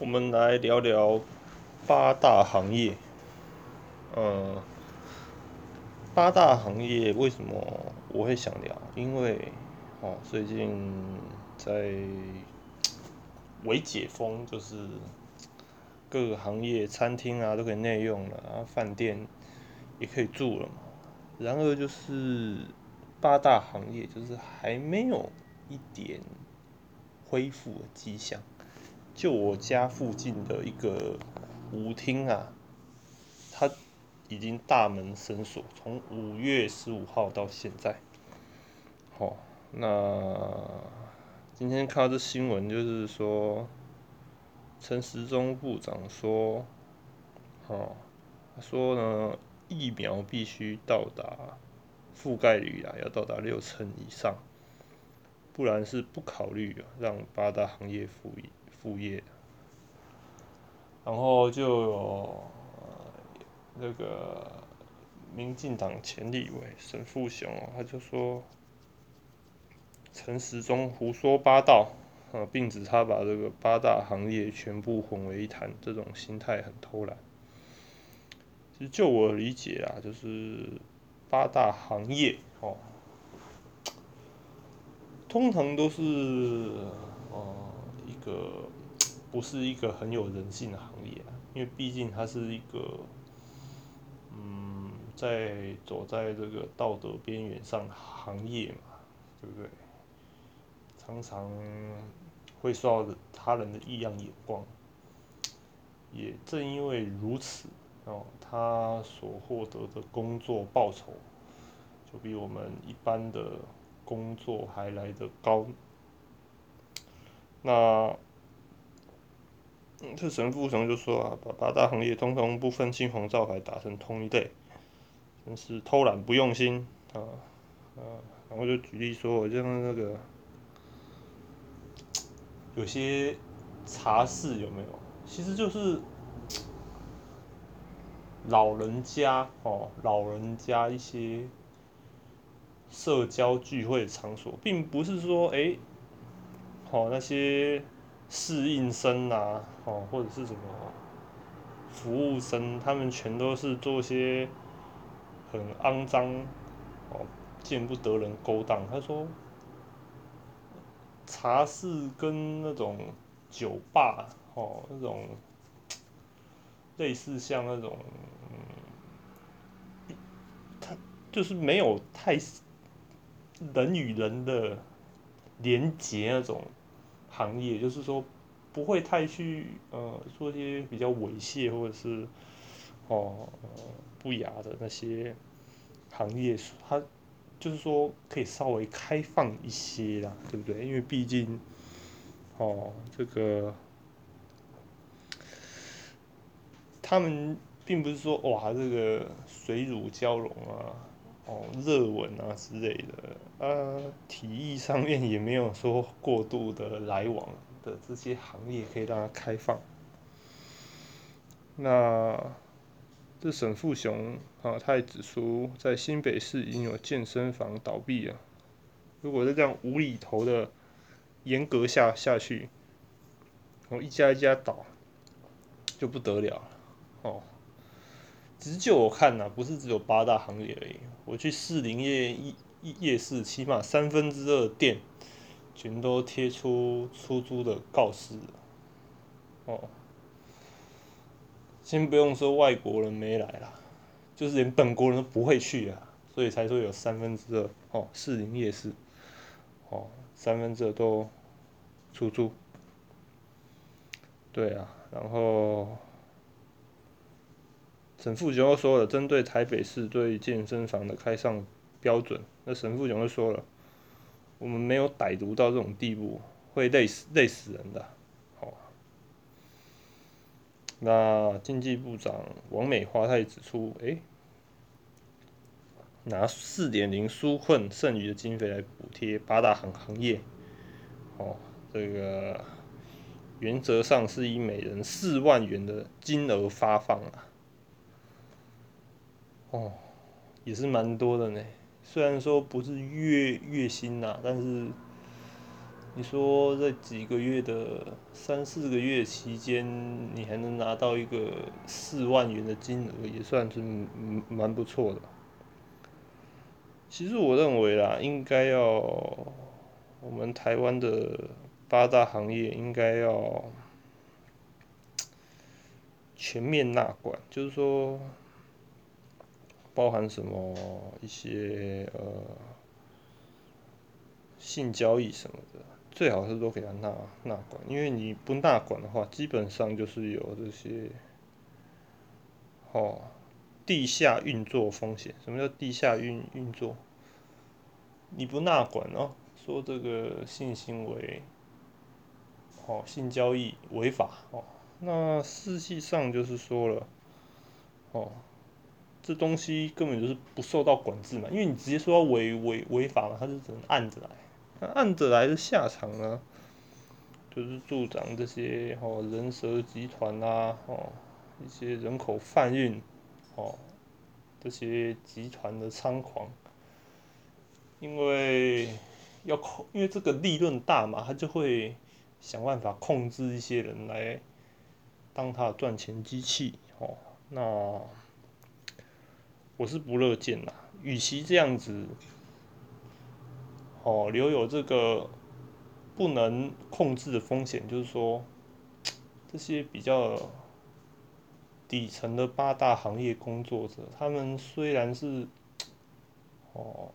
我们来聊聊八大行业。呃，八大行业为什么我会想聊？因为哦，最近在微解封，就是各个行业，餐厅啊都可以内用了，然后饭店也可以住了嘛。然而就是八大行业，就是还没有一点恢复的迹象。就我家附近的一个舞厅啊，它已经大门深锁，从五月十五号到现在。好，那今天看到这新闻，就是说陈时中部长说，哦，他说呢，疫苗必须到达覆盖率啊，要到达六成以上，不然是不考虑让八大行业复业。副业，然后就有那个民进党前立委沈富雄哦，他就说陈时中胡说八道啊，并指他把这个八大行业全部混为一谈，这种心态很偷懒。其实就我理解啊，就是八大行业哦，通常都是哦。个不是一个很有人性的行业，因为毕竟它是一个，嗯，在走在这个道德边缘上行业嘛，对不对？常常会受到他人的异样眼光，也正因为如此，哦，他所获得的工作报酬，就比我们一般的工作还来得高。那，这神父神就说啊，把八大行业通通不分青红皂白打成同一类，真是偷懒不用心啊啊！然后就举例说，我像那个有些茶室有没有？其实就是老人家哦，老人家一些社交聚会场所，并不是说哎。哦，那些侍应生呐，哦，或者是什么服务生，他们全都是做些很肮脏、哦，见不得人勾当。他说，茶室跟那种酒吧，哦，那种类似像那种，他就是没有太人与人的连结那种。行业就是说，不会太去呃做一些比较猥亵或者是哦不雅的那些行业，它就是说可以稍微开放一些啦，对不对？因为毕竟哦这个他们并不是说哇这个水乳交融啊，哦热吻啊之类的。呃，体育上面也没有说过度的来往的这些行业可以让它开放。那这沈富雄啊，他也指出，在新北市已经有健身房倒闭了。如果是这样无厘头的严格下下去，然后一家一家倒，就不得了了哦。只是就我看呐，不是只有八大行业而已。我去士林夜一。夜市起码三分之二店全都贴出出租的告示，哦，先不用说外国人没来啦，就是连本国人都不会去啊，所以才说有三分之二哦，士林夜市，哦，三分之二都出租，对啊，然后沈富雄又说了，针对台北市对健身房的开上。标准，那沈富雄就说了，我们没有歹毒到这种地步，会累死累死人的。好，那经济部长王美花他也指出，哎，拿四点零纾困剩余的经费来补贴八大行行业，哦，这个原则上是以每人四万元的金额发放啊，哦，也是蛮多的呢。虽然说不是月月薪呐，但是你说在几个月的三四个月期间，你还能拿到一个四万元的金额，也算是蛮不错的。其实我认为啦，应该要我们台湾的八大行业应该要全面纳管，就是说包含什么一些呃性交易什么的。最好是都给他纳纳管，因为你不纳管的话，基本上就是有这些，哦，地下运作风险。什么叫地下运运作？你不纳管哦，说这个性行为，哦，性交易违法哦，那实际上就是说了，哦，这东西根本就是不受到管制嘛，因为你直接说违违违法嘛，他就只能按着来。那按着来的下场呢，就是助长这些哦人蛇集团啊，哦一些人口贩运，哦这些集团的猖狂，因为要控，因为这个利润大嘛，他就会想办法控制一些人来当他的赚钱机器，哦，那我是不乐见啦，与其这样子。哦，留有这个不能控制的风险，就是说，这些比较底层的八大行业工作者，他们虽然是，哦，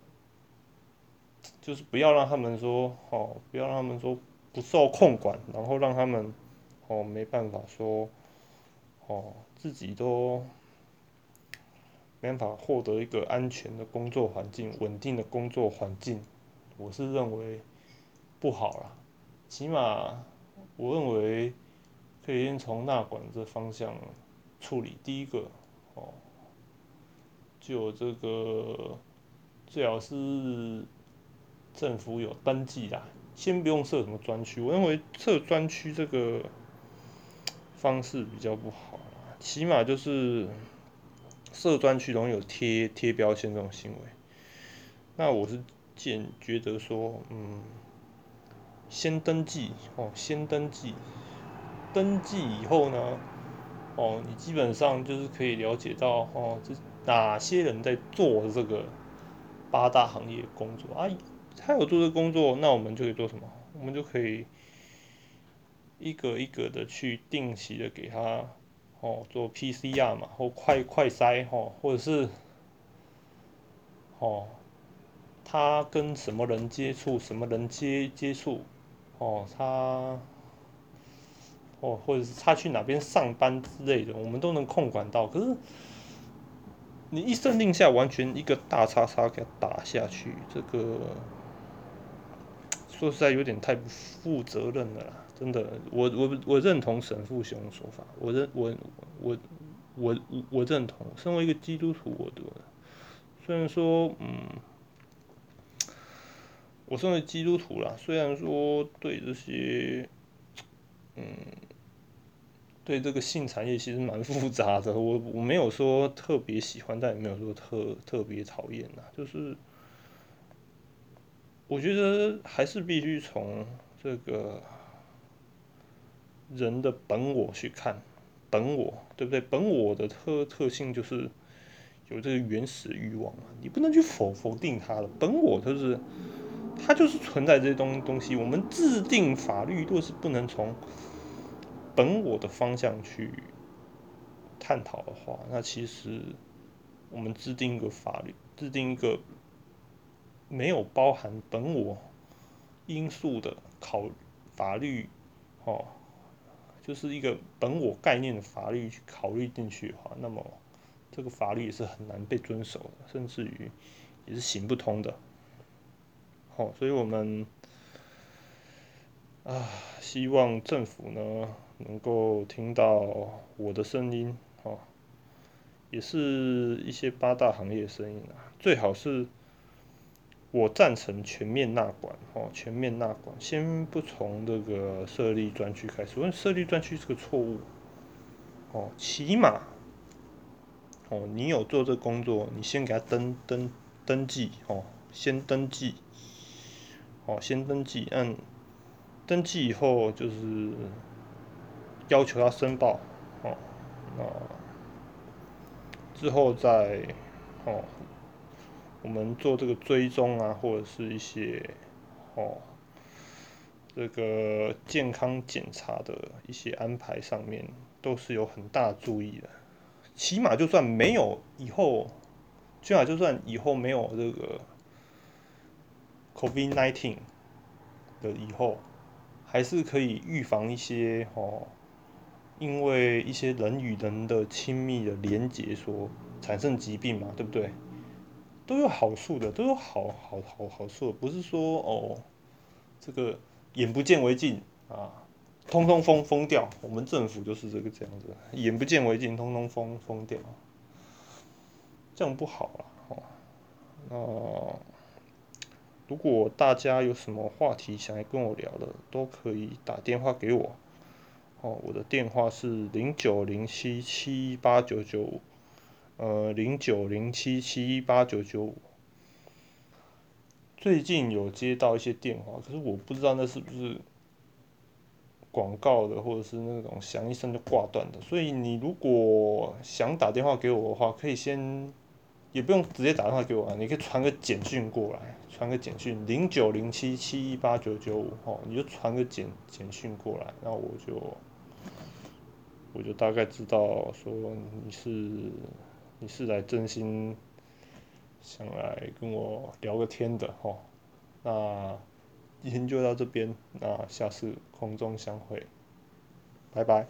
就是不要让他们说，哦，不要让他们说不受控管，然后让他们，哦，没办法说，哦，自己都没办法获得一个安全的工作环境、稳定的工作环境。我是认为不好啦，起码我认为可以先从纳管这方向处理。第一个哦，就这个最好是政府有登记啦，先不用设什么专区。我认为设专区这个方式比较不好，起码就是设专区容易有贴贴标签这种行为。那我是。见觉得说，嗯，先登记哦，先登记，登记以后呢，哦，你基本上就是可以了解到哦，这哪些人在做这个八大行业工作啊？他有做这工作，那我们就可以做什么？我们就可以一个一个的去定期的给他哦做 PCR 嘛，或快快筛哦，或者是哦。他跟什么人接触，什么人接接触，哦，他，哦，或者是他去哪边上班之类的，我们都能控管到。可是，你一声令下，完全一个大叉叉给他打下去，这个说实在有点太不负责任了啦，真的。我我我认同神父兄的说法，我认我我我我认同。身为一个基督徒，我的虽然说，嗯。我身为基督徒啦，虽然说对这些，嗯，对这个性产业其实蛮复杂的，我我没有说特别喜欢，但也没有说特特别讨厌呐。就是我觉得还是必须从这个人的本我去看，本我对不对？本我的特特性就是有这个原始欲望嘛，你不能去否否定它的本我就是。它就是存在这些东东西。我们制定法律，若是不能从本我的方向去探讨的话，那其实我们制定一个法律，制定一个没有包含本我因素的考法律，哦，就是一个本我概念的法律去考虑进去的话，那么这个法律也是很难被遵守的，甚至于也是行不通的。哦，所以我们啊，希望政府呢能够听到我的声音，哦，也是一些八大行业声音啊。最好是我赞成全面纳管，哦，全面纳管，先不从这个设立专区开始，因为设立专区是个错误。哦，起码，哦，你有做这工作，你先给他登登登记，哦，先登记。哦，先登记，按登记以后就是要求他申报，哦，那之后再哦，我们做这个追踪啊，或者是一些哦，这个健康检查的一些安排上面，都是有很大注意的。起码就算没有以后，起码就算以后没有这个 COVID-19 的以后。还是可以预防一些哦，因为一些人与人的亲密的连接所产生疾病嘛，对不对？都有好处的，都有好好好好处，不是说哦，这个眼不见为净啊，通通封封掉。我们政府就是这个这样子，眼不见为净，通通封封掉，这样不好了哦。那。如果大家有什么话题想要跟我聊的，都可以打电话给我。哦，我的电话是零九零七七八九九五，呃，零九零七七一八九九五。最近有接到一些电话，可是我不知道那是不是广告的，或者是那种响一声就挂断的。所以你如果想打电话给我的话，可以先。也不用直接打电话给我啊，你可以传个简讯过来，传个简讯零九零七七一八九九五哦，你就传个简简讯过来，然后我就我就大概知道说你是你是来真心想来跟我聊个天的哦。那今天就到这边，那下次空中相会，拜拜。